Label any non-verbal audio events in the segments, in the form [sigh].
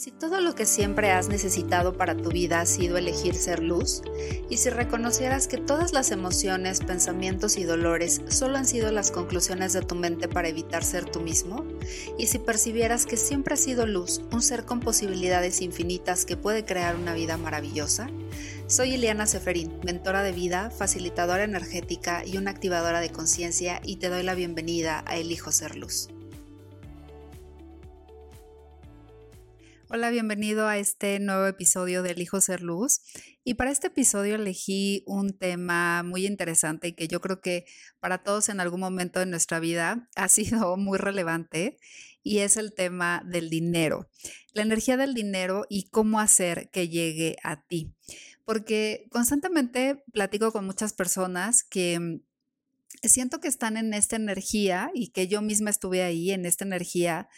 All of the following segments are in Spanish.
si todo lo que siempre has necesitado para tu vida ha sido elegir ser luz? ¿Y si reconocieras que todas las emociones, pensamientos y dolores solo han sido las conclusiones de tu mente para evitar ser tú mismo? ¿Y si percibieras que siempre has sido luz, un ser con posibilidades infinitas que puede crear una vida maravillosa? Soy Eliana Seferín, mentora de vida, facilitadora energética y una activadora de conciencia y te doy la bienvenida a Elijo Ser Luz. Hola, bienvenido a este nuevo episodio de Hijo Ser Luz. Y para este episodio elegí un tema muy interesante y que yo creo que para todos en algún momento de nuestra vida [laughs] ha sido muy relevante y es el tema del dinero. La energía del dinero y cómo hacer que llegue a ti. Porque constantemente platico con muchas personas que mm, siento que están en esta energía y que yo misma estuve ahí en esta energía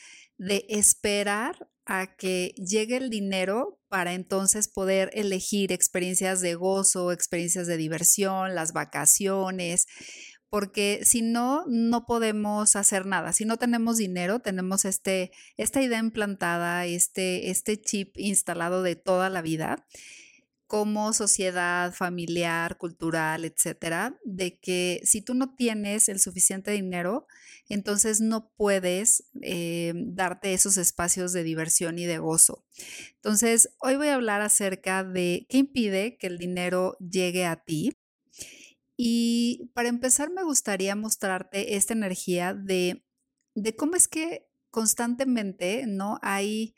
de esperar a que llegue el dinero para entonces poder elegir experiencias de gozo, experiencias de diversión, las vacaciones, porque si no, no podemos hacer nada. Si no tenemos dinero, tenemos este, esta idea implantada, este, este chip instalado de toda la vida como sociedad familiar, cultural, etcétera, de que si tú no tienes el suficiente dinero, entonces no puedes eh, darte esos espacios de diversión y de gozo. Entonces, hoy voy a hablar acerca de qué impide que el dinero llegue a ti. Y para empezar, me gustaría mostrarte esta energía de, de cómo es que constantemente, ¿no? Hay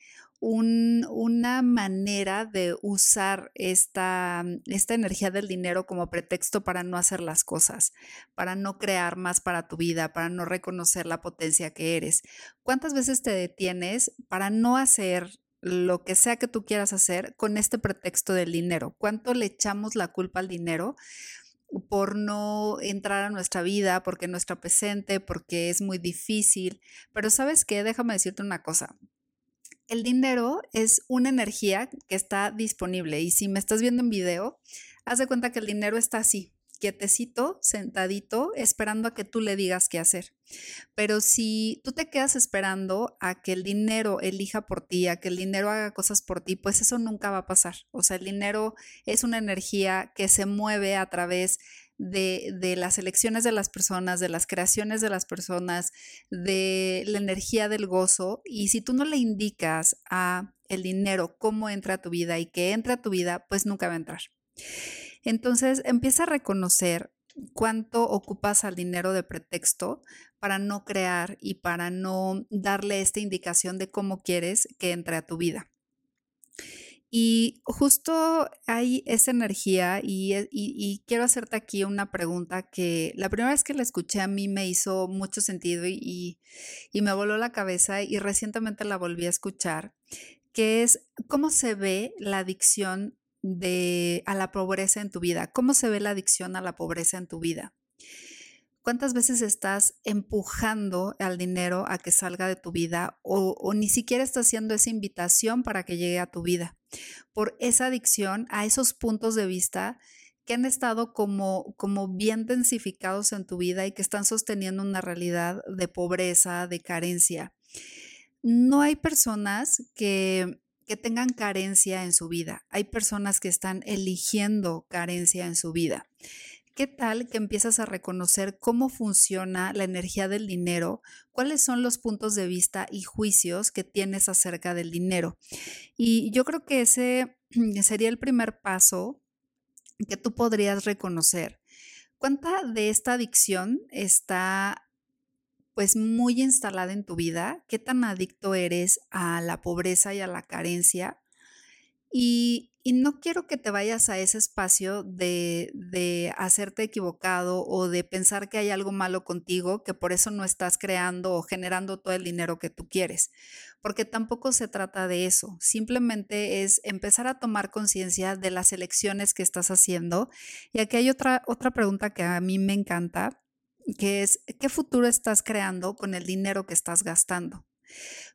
una manera de usar esta, esta energía del dinero como pretexto para no hacer las cosas, para no crear más para tu vida, para no reconocer la potencia que eres. ¿Cuántas veces te detienes para no hacer lo que sea que tú quieras hacer con este pretexto del dinero? ¿Cuánto le echamos la culpa al dinero? por no entrar a nuestra vida, porque no está presente, porque es muy difícil. Pero sabes qué, déjame decirte una cosa, el dinero es una energía que está disponible y si me estás viendo en video, haz de cuenta que el dinero está así, quietecito, sentadito, esperando a que tú le digas qué hacer. Pero si tú te quedas esperando a que el dinero elija por ti, a que el dinero haga cosas por ti, pues eso nunca va a pasar. O sea, el dinero es una energía que se mueve a través de, las elecciones de las personas, de las creaciones de las personas, de la energía del gozo. Y si tú no le indicas a el dinero cómo entra a tu vida y que entra a tu vida, pues nunca va a entrar. Entonces empieza a reconocer cuánto ocupas al dinero de pretexto para no crear y para no darle esta indicación de cómo quieres que entre a tu vida. Y justo hay esa energía y, quiero hacerte aquí una pregunta que la primera vez que la escuché a mí me hizo mucho sentido y, y me voló la cabeza y recientemente la volví a escuchar, que es cómo se ve la adicción de, a la pobreza en tu vida, cómo se ve la adicción a la pobreza en tu vida. ¿Cuántas veces estás empujando al dinero a que salga de tu vida o, ni siquiera estás haciendo esa invitación para que llegue a tu vida? Por esa adicción a esos puntos de vista que han estado como, como bien densificados en tu vida y que están sosteniendo una realidad de pobreza, de carencia. No hay personas que, que tengan carencia en su vida, hay personas que están eligiendo carencia en su vida. ¿Qué tal que empiezas a reconocer cómo funciona la energía del dinero? ¿Cuáles son los puntos de vista y juicios que tienes acerca del dinero? Y yo creo que ese [clears throat] sería el primer paso que tú podrías reconocer. ¿Cuánta de esta adicción está pues muy instalada en tu vida? ¿Qué tan adicto eres a la pobreza y a la carencia? Y, no quiero que te vayas a ese espacio de, de, hacerte equivocado o de pensar que hay algo malo contigo, que por eso no estás creando o generando todo el dinero que tú quieres, porque tampoco se trata de eso. Simplemente es empezar a tomar conciencia de las elecciones que estás haciendo. Y aquí hay otra, otra pregunta que a mí me encanta, que es, ¿qué futuro estás creando con el dinero que estás gastando?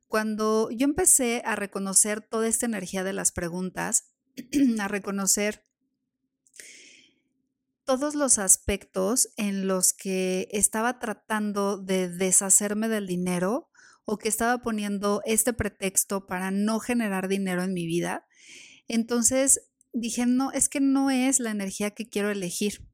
Cuando yo empecé a reconocer toda esta energía de las preguntas, [clears throat] a reconocer todos los aspectos en los que estaba tratando de deshacerme del dinero o que estaba poniendo este pretexto para no generar dinero en mi vida. Entonces dije, no, es que no es la energía que quiero elegir.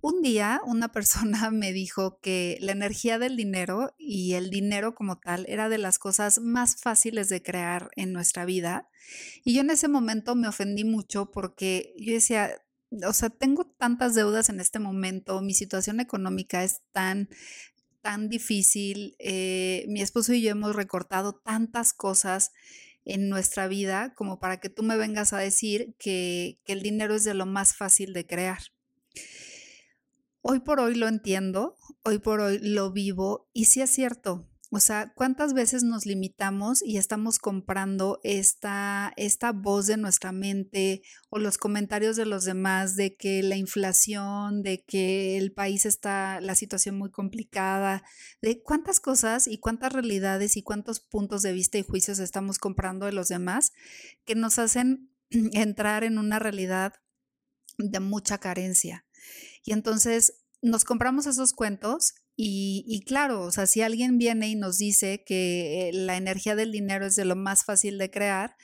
Un día una persona [laughs] me dijo que la energía del dinero y el dinero como tal era de las cosas más fáciles de crear en nuestra vida. Y yo en ese momento me ofendí mucho porque yo decía, o sea, tengo tantas deudas en este momento, mi situación económica es tan tan difícil, eh, mi esposo y yo hemos recortado tantas cosas en nuestra vida como para que tú me vengas a decir que, que el dinero es de lo más fácil de crear. Hoy por hoy lo entiendo, hoy por hoy lo vivo y sí es cierto. O sea, ¿cuántas veces nos limitamos y estamos comprando esta, esta voz de nuestra mente o los comentarios de los demás de que la inflación, de que el país está, la situación muy complicada, de cuántas cosas y cuántas realidades y cuántos puntos de vista y juicios estamos comprando de los demás que nos hacen [clears throat] entrar en una realidad de mucha carencia? Y entonces nos compramos esos cuentos y, claro, o sea, si alguien viene y nos dice que eh, la energía del dinero es de lo más fácil de crear,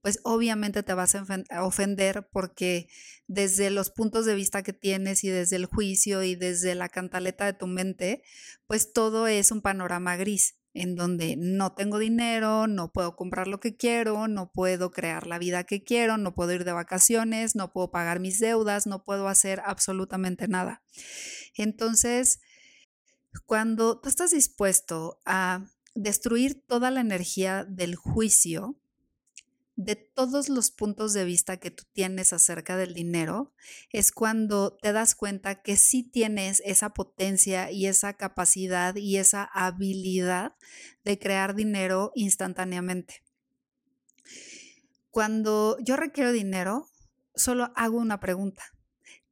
pues obviamente te vas a ofender porque desde los puntos de vista que tienes y desde el juicio y desde la cantaleta de tu mente, pues todo es un panorama gris en donde no tengo dinero, no puedo comprar lo que quiero, no puedo crear la vida que quiero, no puedo ir de vacaciones, no puedo pagar mis deudas, no puedo hacer absolutamente nada. Entonces, cuando tú estás dispuesto a destruir toda la energía del juicio, de todos los puntos de vista que tú tienes acerca del dinero, es cuando te das cuenta que sí tienes esa potencia y esa capacidad y esa habilidad de crear dinero instantáneamente. Cuando yo requiero dinero, solo hago una pregunta.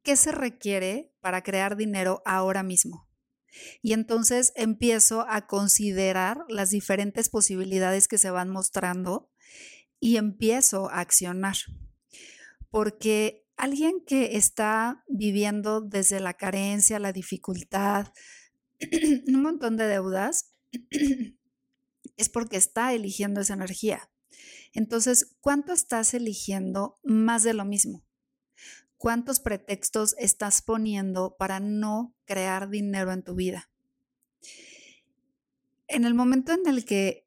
¿Qué se requiere para crear dinero ahora mismo? Y entonces empiezo a considerar las diferentes posibilidades que se van mostrando y empiezo a accionar. Porque alguien que está viviendo desde la carencia, la dificultad, [clears throat] un montón de deudas, [clears throat] es porque está eligiendo esa energía. Entonces, ¿cuánto estás eligiendo más de lo mismo? ¿Cuántos pretextos estás poniendo para no crear dinero en tu vida? En el momento en el que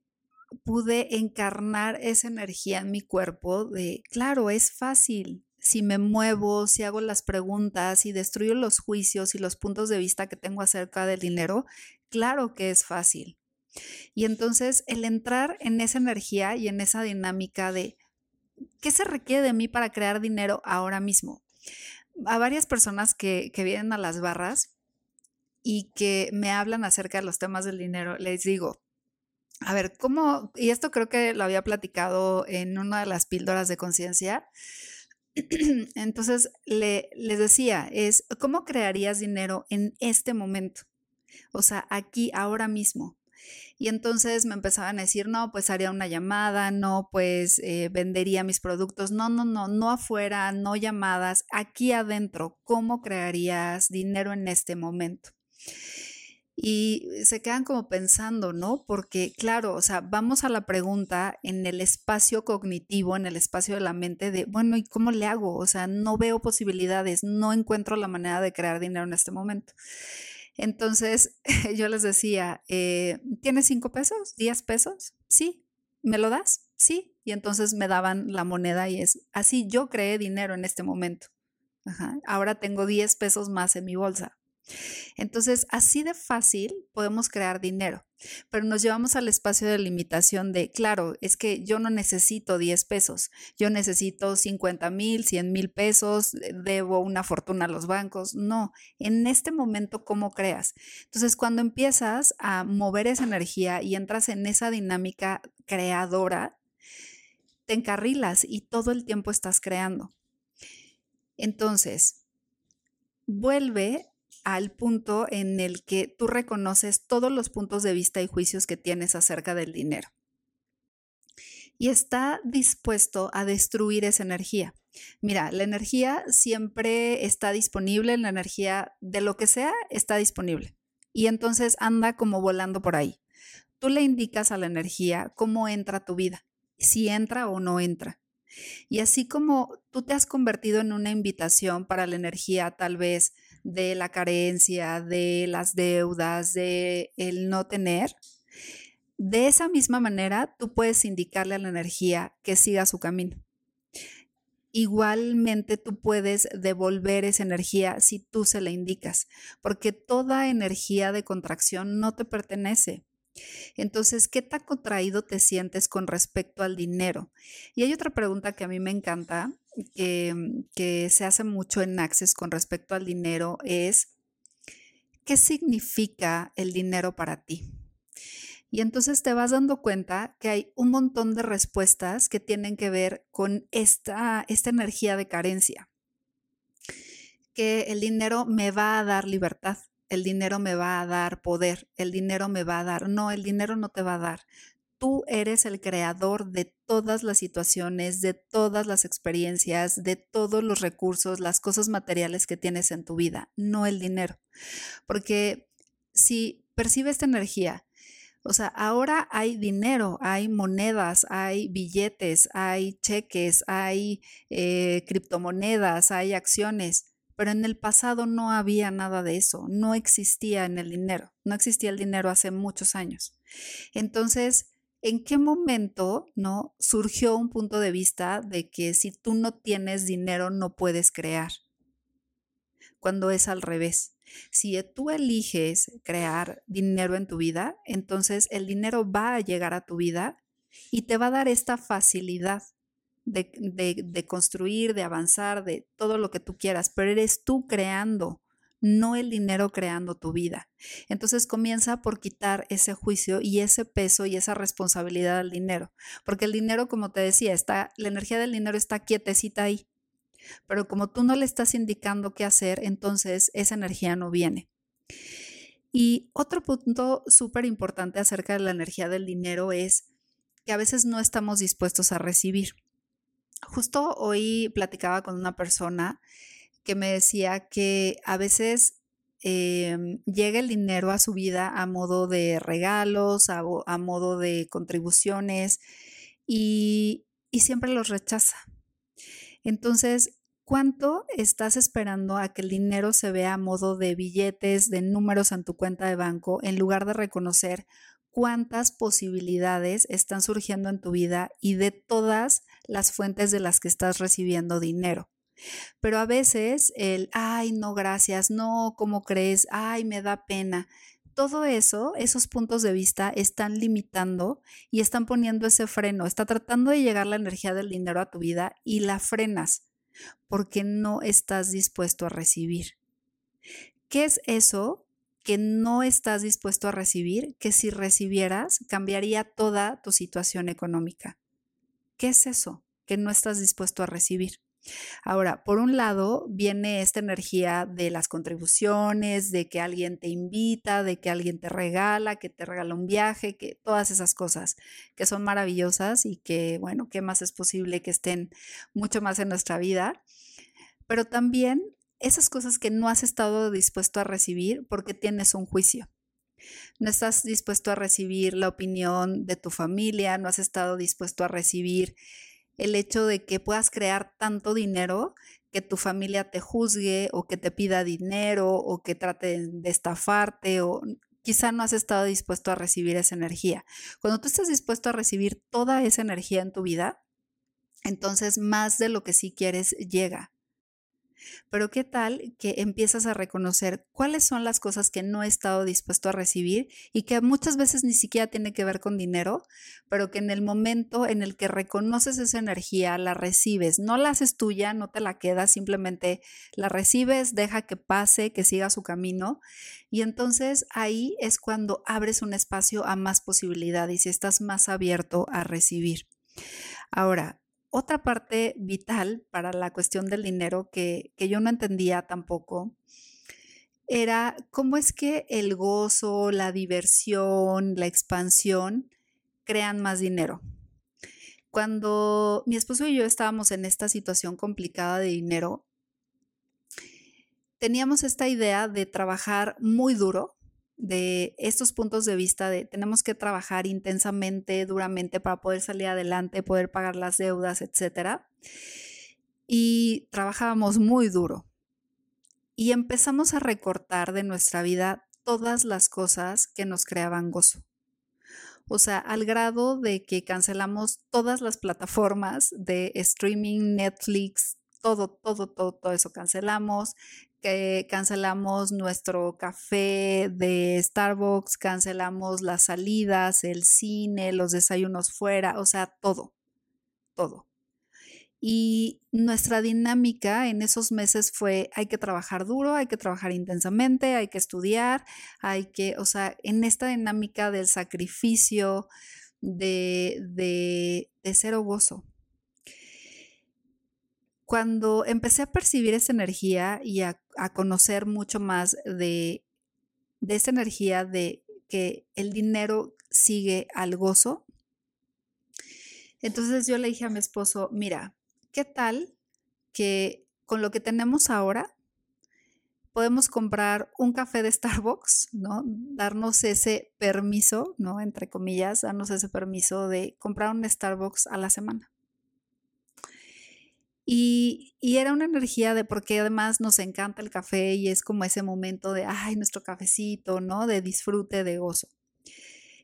pude encarnar esa energía en mi cuerpo de, claro, es fácil. Si me muevo, si hago las preguntas, si destruyo los juicios y los puntos de vista que tengo acerca del dinero, claro que es fácil. Y entonces el entrar en esa energía y en esa dinámica de, ¿qué se requiere de mí para crear dinero ahora mismo? a varias personas que, vienen a las barras y que me hablan acerca de los temas del dinero, les digo, a ver, ¿cómo? Y esto creo que lo había platicado en una de las píldoras de conciencia. [clears throat] Entonces, le, les decía, es, ¿cómo crearías dinero en este momento? O sea, aquí, ahora mismo. Y entonces me empezaban a decir, no, pues haría una llamada, no, pues eh, vendería mis productos, no, no, no, no afuera, no llamadas, aquí adentro, ¿cómo crearías dinero en este momento? Y se quedan como pensando, ¿no? Porque claro, o sea, vamos a la pregunta en el espacio cognitivo, en el espacio de la mente de, bueno, ¿y cómo le hago? O sea, no veo posibilidades, no encuentro la manera de crear dinero en este momento. Entonces [laughs] yo les decía, eh, ¿tienes cinco pesos? ¿Diez pesos? Sí. ¿Me lo das? Sí. Y entonces me daban la moneda y es así yo creé dinero en este momento. Ahora tengo 10 pesos más en mi bolsa. Entonces, así de fácil podemos crear dinero, pero nos llevamos al espacio de limitación de, claro, es que yo no necesito 10 pesos, yo necesito 50 mil, 100 mil pesos, debo una fortuna a los bancos. No, en este momento, ¿cómo creas? Entonces, cuando empiezas a mover esa energía y entras en esa dinámica creadora, te encarrilas y todo el tiempo estás creando. Entonces, vuelve al punto en el que tú reconoces todos los puntos de vista y juicios que tienes acerca del dinero. Y está dispuesto a destruir esa energía. Mira, la energía siempre está disponible, la energía de lo que sea está disponible. Y entonces anda como volando por ahí. tú le indicas a la energía cómo entra tu vida, si entra o no entra. Y así como tú te has convertido en una invitación para la energía tal vez de la carencia, de las deudas, de el no tener, de esa misma manera tú puedes indicarle a la energía que siga su camino. Igualmente tú puedes devolver esa energía si tú se la indicas, porque toda energía de contracción no te pertenece. Entonces, ¿qué tan contraído te sientes con respecto al dinero? Y hay otra pregunta que a mí me encanta, que, que se hace mucho en Access con respecto al dinero, es, ¿qué significa el dinero para ti? Y entonces te vas dando cuenta que hay un montón de respuestas que tienen que ver con esta, esta energía de carencia. Que el dinero me va a dar libertad, el dinero me va a dar poder, el dinero me va a dar. No, el dinero no te va a dar. Tú eres el creador de todas las situaciones, de todas las experiencias, de todos los recursos, las cosas materiales que tienes en tu vida, no el dinero. Porque si percibes esta energía o sea, ahora hay dinero, hay monedas, hay billetes, hay cheques, hay eh, criptomonedas, hay acciones, pero en el pasado no había nada de eso, no existía en el dinero, no existía el dinero hace muchos años. Entonces, ¿en qué momento no surgió un punto de vista de que si tú no tienes dinero no puedes crear? Cuando es al revés. Si tú eliges crear dinero en tu vida, entonces el dinero va a llegar a tu vida y te va a dar esta facilidad de, construir, de avanzar, de todo lo que tú quieras, pero eres tú creando, no el dinero creando tu vida. Entonces comienza por quitar ese juicio y ese peso y esa responsabilidad al dinero, porque el dinero, como te decía, está, la energía del dinero está quietecita ahí. Pero como tú no le estás indicando qué hacer, entonces esa energía no viene. Y otro punto súper importante acerca de la energía del dinero es que a veces no estamos dispuestos a recibir. Justo hoy platicaba con una persona que me decía que a veces em, llega el dinero a su vida a modo de regalos, a, modo de contribuciones y, y siempre los rechaza. Entonces, ¿Cuánto estás esperando a que el dinero se vea a modo de billetes, de números en tu cuenta de banco, en lugar de reconocer cuántas posibilidades están surgiendo en tu vida y de todas las fuentes de las que estás recibiendo dinero? Pero a veces el, ay, no, gracias, no, ¿cómo crees? Ay, me da pena. Todo eso, esos puntos de vista están limitando y están poniendo ese freno. Está tratando de llegar la energía del dinero a tu vida y la frenas porque no estás dispuesto a recibir. ¿Qué es eso que no estás dispuesto a recibir que si recibieras cambiaría toda tu situación económica? ¿Qué es eso que no estás dispuesto a recibir? Ahora, por un lado, viene esta energía de las contribuciones, de que alguien te invita, de que alguien te regala, que te regala un viaje, que todas esas cosas que son maravillosas y que, bueno, ¿qué más es posible que estén mucho más en nuestra vida? Pero también esas cosas que no has estado dispuesto a recibir porque tienes un juicio. No estás dispuesto a recibir la opinión de tu familia, no has estado dispuesto a recibir el hecho de que puedas crear tanto dinero que tu familia te juzgue o que te pida dinero o que trate de estafarte o quizá no has estado dispuesto a recibir esa energía. Cuando tú estás dispuesto a recibir toda esa energía en tu vida, entonces más de lo que sí quieres llega. Pero ¿qué tal que empiezas a reconocer cuáles son las cosas que no he estado dispuesto a recibir y que muchas veces ni siquiera tiene que ver con dinero, pero que en el momento en el que reconoces esa energía, la recibes, no la haces tuya, no te la quedas, simplemente la recibes, deja que pase, que siga su camino y entonces ahí es cuando abres un espacio a más posibilidades y estás más abierto a recibir. Ahora, otra parte vital para la cuestión del dinero que, yo no entendía tampoco era cómo es que el gozo, la diversión, la expansión crean más dinero. Cuando mi esposo y yo estábamos en esta situación complicada de dinero, teníamos esta idea de trabajar muy duro de estos puntos de vista de tenemos que trabajar intensamente, duramente para poder salir adelante, poder pagar las deudas, etc. Y trabajábamos muy duro. Y empezamos a recortar de nuestra vida todas las cosas que nos creaban gozo. O sea, al grado de que cancelamos todas las plataformas de streaming, Netflix, todo, todo, todo, todo eso cancelamos. Cancelamos nuestro café de Starbucks, cancelamos las salidas, el cine, los desayunos fuera, o sea, todo, todo. Y nuestra dinámica en esos meses fue, hay que trabajar duro, hay que trabajar intensamente, hay que estudiar, hay que, o sea, en esta dinámica del sacrificio, de, de, de cero gozo. Cuando empecé a percibir esa energía y a, conocer mucho más de, de esa energía de que el dinero sigue al gozo, entonces yo le dije a mi esposo, mira, ¿qué tal que con lo que tenemos ahora podemos comprar un café de Starbucks, ¿no? Darnos ese permiso, ¿no? Entre comillas, darnos ese permiso de comprar un Starbucks a la semana. Y, y, era una energía de porque además nos encanta el café y es como ese momento de, ay, nuestro cafecito, ¿no? De disfrute, de gozo.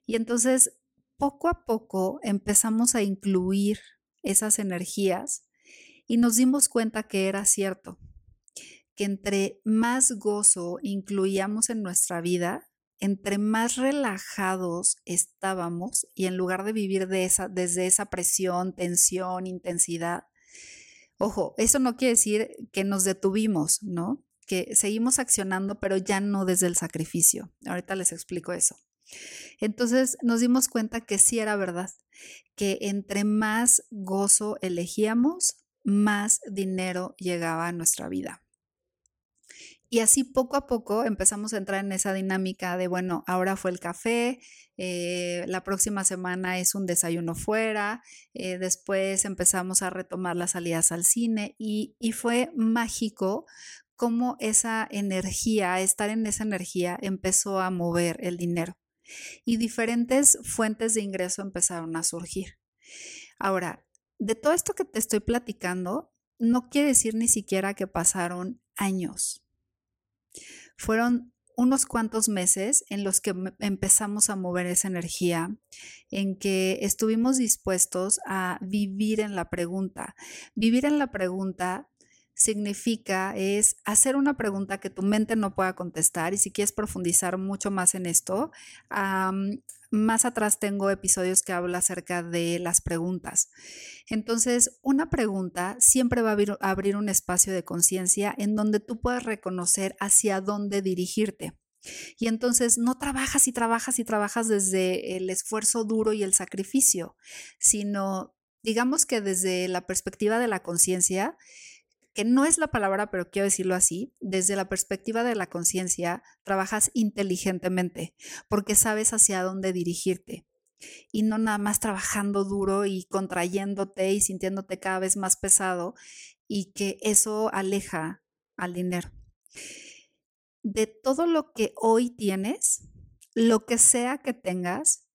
Y entonces, poco a poco empezamos a incluir esas energías y nos dimos cuenta que era cierto, que entre más gozo incluíamos en nuestra vida, entre más relajados estábamos y en lugar de vivir de esa, desde esa presión, tensión, intensidad, ojo, eso no quiere decir que nos detuvimos, ¿no? Que seguimos accionando, pero ya no desde el sacrificio. Ahorita les explico eso. Entonces nos dimos cuenta que sí era verdad, que entre más gozo elegíamos, más dinero llegaba a nuestra vida. Y así poco a poco empezamos a entrar en esa dinámica de, bueno, ahora fue el café, eh, la próxima semana es un desayuno fuera, eh, después empezamos a retomar las salidas al cine y, y fue mágico cómo esa energía, estar en esa energía, empezó a mover el dinero y diferentes fuentes de ingreso empezaron a surgir. Ahora, de todo esto que te estoy platicando, no quiere decir ni siquiera que pasaron años. Fueron unos cuantos meses en los que empezamos a mover esa energía, en que estuvimos dispuestos a vivir en la pregunta. Vivir en la pregunta significa es hacer una pregunta que tu mente no pueda contestar y si quieres profundizar mucho más en esto, más atrás tengo episodios que hablo acerca de las preguntas. Entonces, una pregunta siempre va a abrir, un espacio de conciencia en donde tú puedas reconocer hacia dónde dirigirte. Y entonces no trabajas y trabajas y trabajas desde el esfuerzo duro y el sacrificio, sino digamos que desde la perspectiva de la conciencia, que no es la palabra, pero quiero decirlo así, desde la perspectiva de la conciencia, trabajas inteligentemente porque sabes hacia dónde dirigirte y no nada más trabajando duro y contrayéndote y sintiéndote cada vez más pesado y que eso aleja al dinero. De todo lo que hoy tienes, lo que sea que tengas,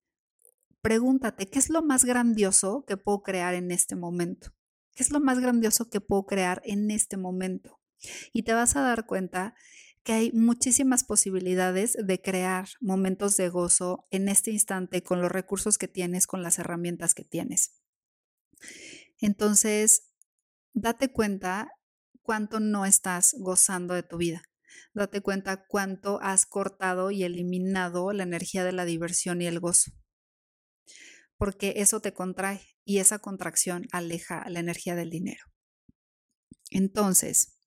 pregúntate, ¿qué es lo más grandioso que puedo crear en este momento? ¿Qué es lo más grandioso que puedo crear en este momento? Y te vas a dar cuenta que hay muchísimas posibilidades de crear momentos de gozo en este instante con los recursos que tienes, con las herramientas que tienes. Entonces, date cuenta cuánto no estás gozando de tu vida. Date cuenta cuánto has cortado y eliminado la energía de la diversión y el gozo. Porque eso te contrae y esa contracción aleja la energía del dinero. Entonces,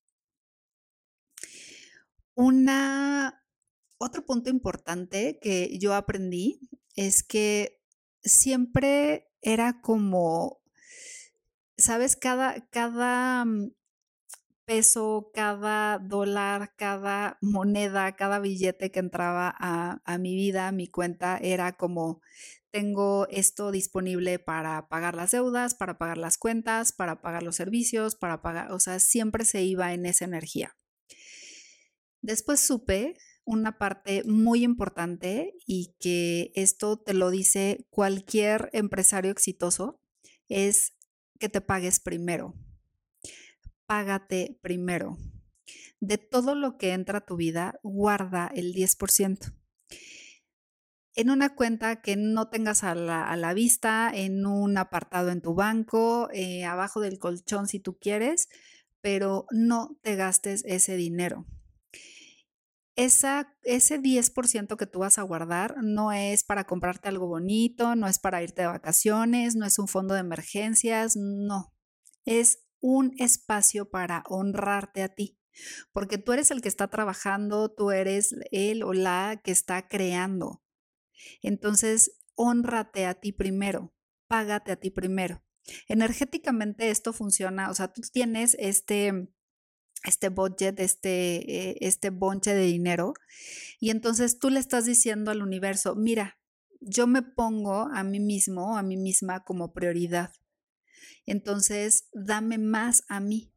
una, otro punto importante que yo aprendí es que siempre era como, ¿sabes? Cada, cada mm, peso, cada dólar, cada moneda, cada billete que entraba a, a mi vida, a mi cuenta, era como, tengo esto disponible para pagar las deudas, para pagar las cuentas, para pagar los servicios, para pagar, o sea, siempre se iba en esa energía. Después supe, una parte muy importante y que esto te lo dice cualquier empresario exitoso, es que te pagues primero. Págate primero. De todo lo que entra a tu vida, guarda el 10% en una cuenta que no tengas a la, vista, en un apartado en tu banco, eh, abajo del colchón si tú quieres, pero no te gastes ese dinero. Esa, ese 10% que tú vas a guardar no es para comprarte algo bonito, no es para irte de vacaciones, no es un fondo de emergencias, no. Es un espacio para honrarte a ti, porque tú eres el que está trabajando, tú eres el o la que está creando. Entonces, honrate a ti primero, págate a ti primero. Energéticamente esto funciona, o sea, tú tienes este, este budget, este, eh, este bonche de dinero, y entonces tú le estás diciendo al universo, mira, yo me pongo a mí mismo, a mí misma como prioridad. Entonces, dame más a mí.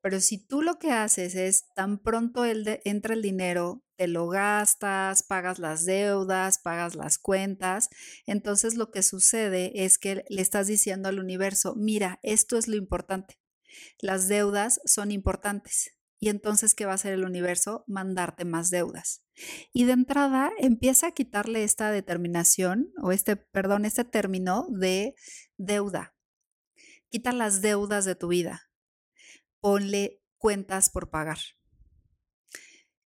Pero si tú lo que haces es tan pronto el entra el dinero, te lo gastas, pagas las deudas, pagas las cuentas, entonces lo que sucede es que le estás diciendo al universo, mira, esto es lo importante. Las deudas son importantes. Y entonces, ¿qué va a hacer el universo? Mandarte más deudas. Y de entrada empieza a quitarle esta determinación o este, perdón, este término de deuda. Quita las deudas de tu vida ponle cuentas por pagar.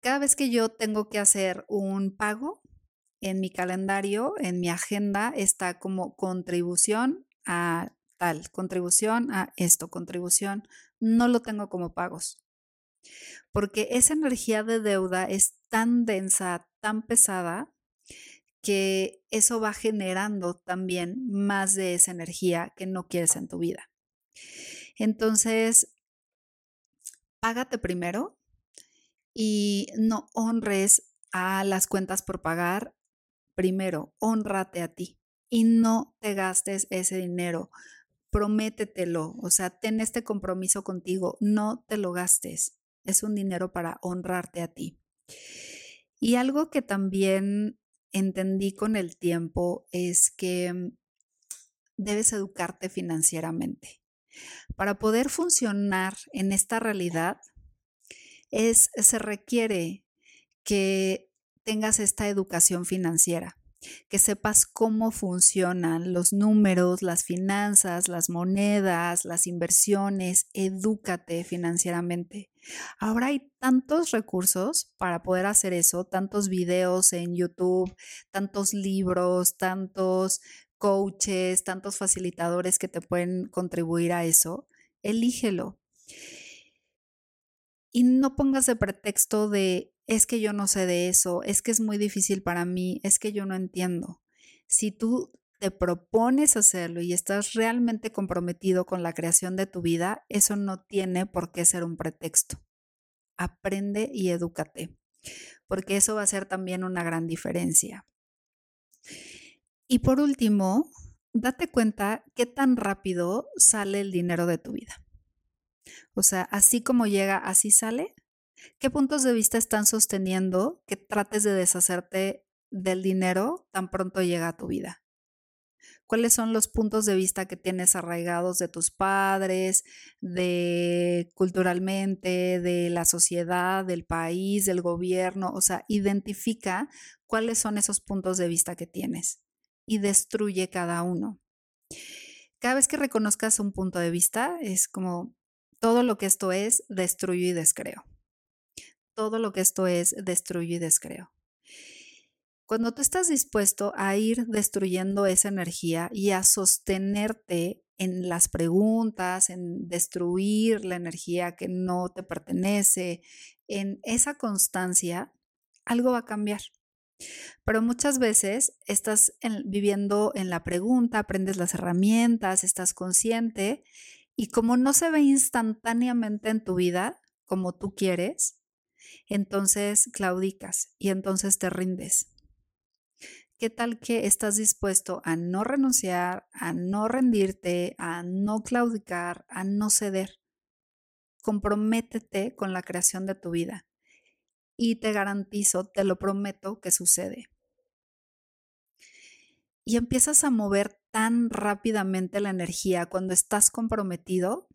Cada vez que yo tengo que hacer un pago en mi calendario, en mi agenda, está como contribución a tal, contribución a esto, contribución, no lo tengo como pagos. Porque esa energía de deuda es tan densa, tan pesada, que eso va generando también más de esa energía que no quieres en tu vida. Entonces, págate primero y no honres a las cuentas por pagar. Primero, honrate a ti y no te gastes ese dinero. Prométetelo, o sea, ten este compromiso contigo, no te lo gastes. Es un dinero para honrarte a ti. Y algo que también entendí con el tiempo es que mm, debes educarte financieramente. Para poder funcionar en esta realidad, es, se requiere que tengas esta educación financiera, que sepas cómo funcionan los números, las finanzas, las monedas, las inversiones, edúcate financieramente. Ahora hay tantos recursos para poder hacer eso, tantos videos en YouTube, tantos libros, tantos coaches, tantos facilitadores que te pueden contribuir a eso, elígelo. Y no pongas de pretexto de, es que yo no sé de eso, es que es muy difícil para mí, es que yo no entiendo. Si tú te propones hacerlo y estás realmente comprometido con la creación de tu vida, eso no tiene por qué ser un pretexto. Aprende y edúcate, porque eso va a ser también una gran diferencia. Y por último, date cuenta qué tan rápido sale el dinero de tu vida. O sea, así como llega, así sale. ¿Qué puntos de vista están sosteniendo que trates de deshacerte del dinero tan pronto llega a tu vida? ¿Cuáles son los puntos de vista que tienes arraigados de tus padres, de culturalmente, de la sociedad, del país, del gobierno? O sea, identifica cuáles son esos puntos de vista que tienes y destruye cada uno. Cada vez que reconozcas un punto de vista, es como todo lo que esto es, destruyo y descreo. Todo lo que esto es, destruyo y descreo. Cuando tú estás dispuesto a ir destruyendo esa energía y a sostenerte en las preguntas, en destruir la energía que no te pertenece, en esa constancia, algo va a cambiar. Pero muchas veces estás viviendo en la pregunta, aprendes las herramientas, estás consciente y como no se ve instantáneamente en tu vida como tú quieres, entonces claudicas y entonces te rindes. ¿Qué tal que estás dispuesto a no renunciar, a no rendirte, a no claudicar, a no ceder? Comprométete con la creación de tu vida y te garantizo, te lo prometo que sucede. Y empiezas a mover tan rápidamente la energía cuando estás comprometido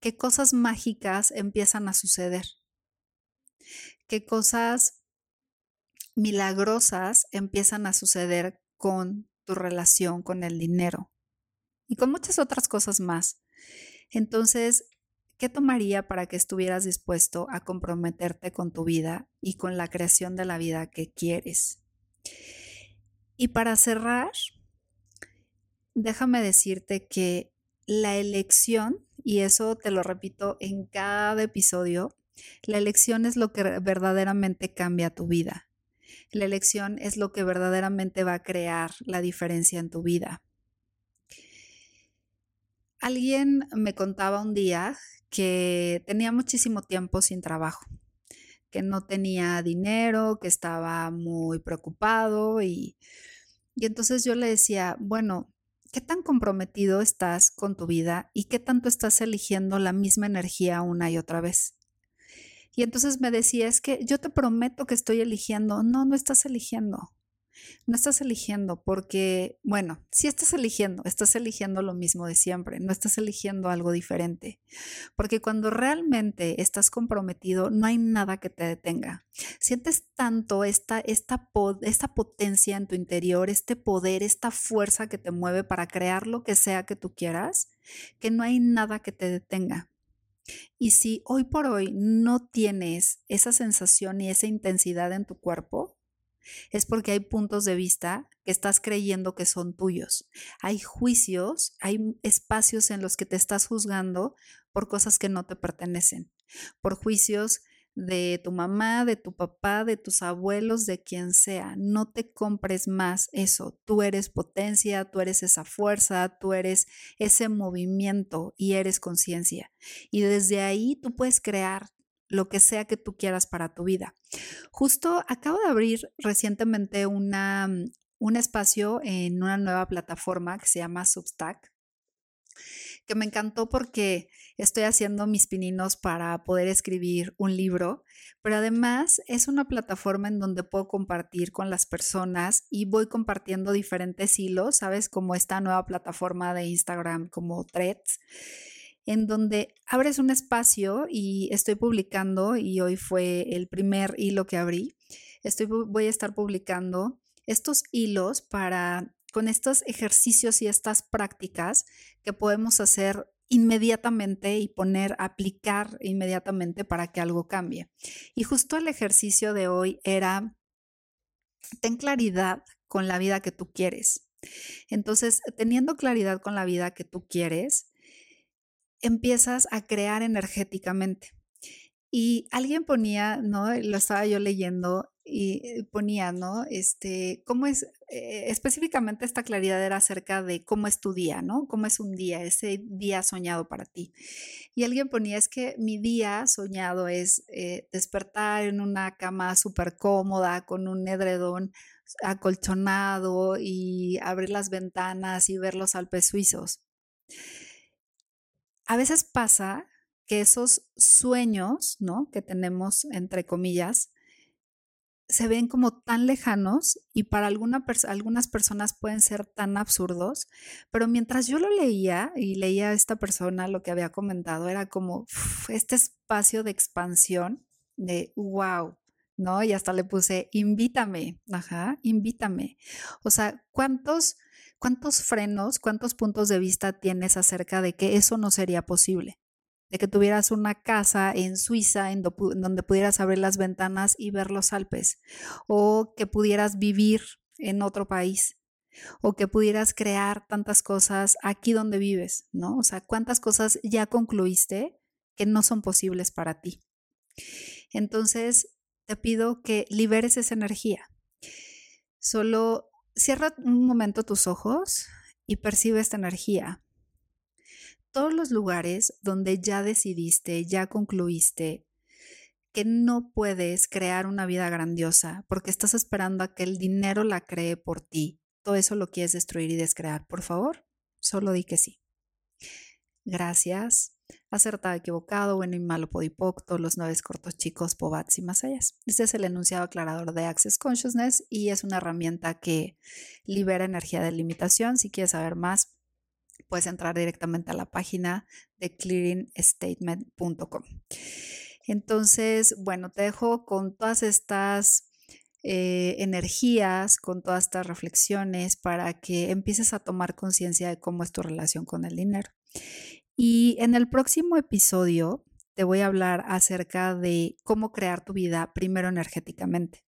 que cosas mágicas empiezan a suceder. Que cosas milagrosas empiezan a suceder con tu relación con el dinero y con muchas otras cosas más. Entonces, ¿qué tomaría para que estuvieras dispuesto a comprometerte con tu vida y con la creación de la vida que quieres? Y para cerrar, déjame decirte que la elección, y eso te lo repito en cada episodio, la elección es lo que verdaderamente cambia tu vida. La elección es lo que verdaderamente va a crear la diferencia en tu vida. Alguien me contaba un día que tenía muchísimo tiempo sin trabajo, que no tenía dinero, que estaba muy preocupado y, y entonces yo le decía, bueno, ¿qué tan comprometido estás con tu vida y qué tanto estás eligiendo la misma energía una y otra vez? Y entonces me decía, es que yo te prometo que estoy eligiendo. No, no estás eligiendo. No estás eligiendo porque, bueno, si estás eligiendo, estás eligiendo lo mismo de siempre, no estás eligiendo algo diferente. Porque cuando realmente estás comprometido, no hay nada que te detenga. Sientes tanto esta, esta, esta potencia en tu interior, este poder, esta fuerza que te mueve para crear lo que sea que tú quieras, que no hay nada que te detenga. Y si hoy por hoy no tienes esa sensación y esa intensidad en tu cuerpo, es porque hay puntos de vista que estás creyendo que son tuyos. Hay juicios, hay espacios en los que te estás juzgando por cosas que no te pertenecen, por juicios de tu mamá, de tu papá, de tus abuelos, de quien sea. No te compres más eso. Tú eres potencia, tú eres esa fuerza, tú eres ese movimiento y eres conciencia. Y desde ahí tú puedes crear lo que sea que tú quieras para tu vida. Justo acabo de abrir recientemente una, un espacio en una nueva plataforma que se llama Substack que me encantó porque estoy haciendo mis pininos para poder escribir un libro, pero además es una plataforma en donde puedo compartir con las personas y voy compartiendo diferentes hilos, ¿sabes? Como esta nueva plataforma de Instagram como Threads en donde abres un espacio y estoy publicando, y hoy fue el primer hilo que abrí, estoy, voy a estar publicando estos hilos para con estos ejercicios y estas prácticas que podemos hacer inmediatamente y poner, aplicar inmediatamente para que algo cambie. Y justo el ejercicio de hoy era, ten claridad con la vida que tú quieres. Entonces, teniendo claridad con la vida que tú quieres, empiezas a crear energéticamente. Y alguien ponía, ¿no? Lo estaba yo leyendo y ponía, ¿no? Este, ¿cómo es? Eh, específicamente esta claridad era acerca de cómo es tu día, ¿no? ¿Cómo es un día, ese día soñado para ti? Y alguien ponía, es que mi día soñado es eh, despertar en una cama súper cómoda, con un edredón acolchonado y abrir las ventanas y ver los Alpes suizos. A veces pasa que esos sueños, ¿no? Que tenemos, entre comillas, se ven como tan lejanos y para algunas personas pueden ser tan absurdos, pero mientras yo lo leía y leía a esta persona lo que había comentado, era como este espacio de expansión de wow, ¿no? Y hasta le puse, invítame, ajá, invítame. O sea, ¿cuántos, cuántos frenos, cuántos puntos de vista tienes acerca de que eso no sería posible? de que tuvieras una casa en Suiza en donde pudieras abrir las ventanas y ver los Alpes, o que pudieras vivir en otro país, o que pudieras crear tantas cosas aquí donde vives, ¿no? O sea, cuántas cosas ya concluiste que no son posibles para ti. Entonces, te pido que liberes esa energía. Solo cierra un momento tus ojos y percibe esta energía todos los lugares donde ya decidiste, ya concluiste que no puedes crear una vida grandiosa porque estás esperando a que el dinero la cree por ti. Todo eso lo quieres destruir y descrear. Por favor, solo di que sí. Gracias. Acertado, equivocado, bueno y malo, podipocto, los nueve cortos chicos, pobats y más allá. Este es el enunciado aclarador de Access Consciousness y es una herramienta que libera energía de limitación. Si quieres saber más, puedes entrar directamente a la página de clearingstatement.com. Entonces, bueno, te dejo con todas estas eh, energías, con todas estas reflexiones para que empieces a tomar conciencia de cómo es tu relación con el dinero. Y en el próximo episodio te voy a hablar acerca de cómo crear tu vida primero energéticamente,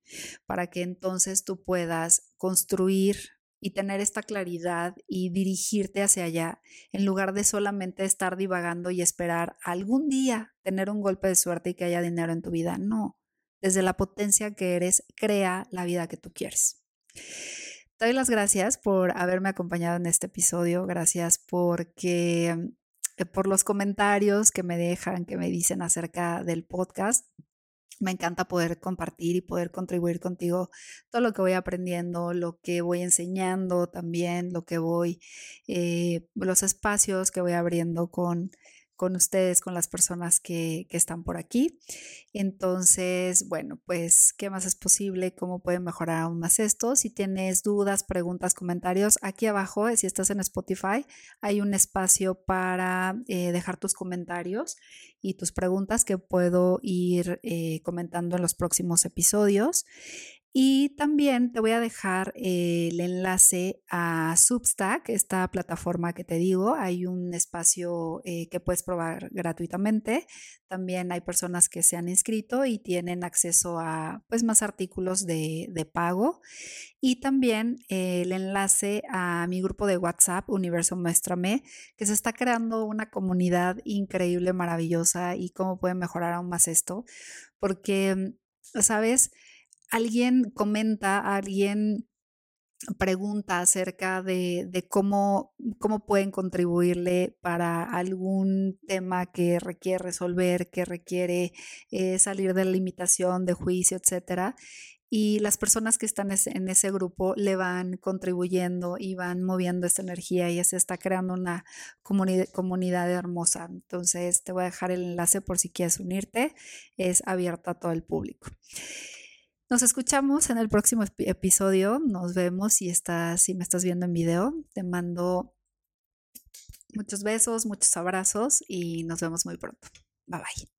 para que entonces tú puedas construir y tener esta claridad y dirigirte hacia allá, en lugar de solamente estar divagando y esperar algún día tener un golpe de suerte y que haya dinero en tu vida. No, desde la potencia que eres, crea la vida que tú quieres. Te doy las gracias por haberme acompañado en este episodio, gracias porque por los comentarios que me dejan, que me dicen acerca del podcast. Me encanta poder compartir y poder contribuir contigo todo lo que voy aprendiendo, lo que voy enseñando también, lo que voy, eh, los espacios que voy abriendo con con ustedes, con las personas que, están por aquí. Entonces, bueno, pues, ¿qué más es posible? ¿Cómo pueden mejorar aún más esto? Si tienes dudas, preguntas, comentarios, aquí abajo, si estás en Spotify, hay un espacio para eh, dejar tus comentarios y tus preguntas que puedo ir eh, comentando en los próximos episodios. Y también te voy a dejar el enlace a Substack, esta plataforma que te digo. Hay un espacio eh, que puedes probar gratuitamente. También hay personas que se han inscrito y tienen acceso a pues, más artículos de, de pago. Y también el enlace a mi grupo de WhatsApp, Universo Muéstrame, que se está creando una comunidad increíble, maravillosa y cómo puede mejorar aún más esto. Porque, ¿sabes? Alguien comenta, alguien pregunta acerca de, cómo, cómo, pueden contribuirle para algún tema que requiere resolver, que requiere eh, salir de la limitación, de juicio, etcétera. Y las personas que están en ese grupo le van contribuyendo y van moviendo esta energía y se está creando una comunidad hermosa. Entonces te voy a dejar el enlace por si quieres unirte. Es abierto a todo el público. Nos escuchamos en el próximo episodio. Nos vemos si estás, si me estás viendo en video. Te mando muchos besos, muchos abrazos y nos vemos muy pronto. Bye bye.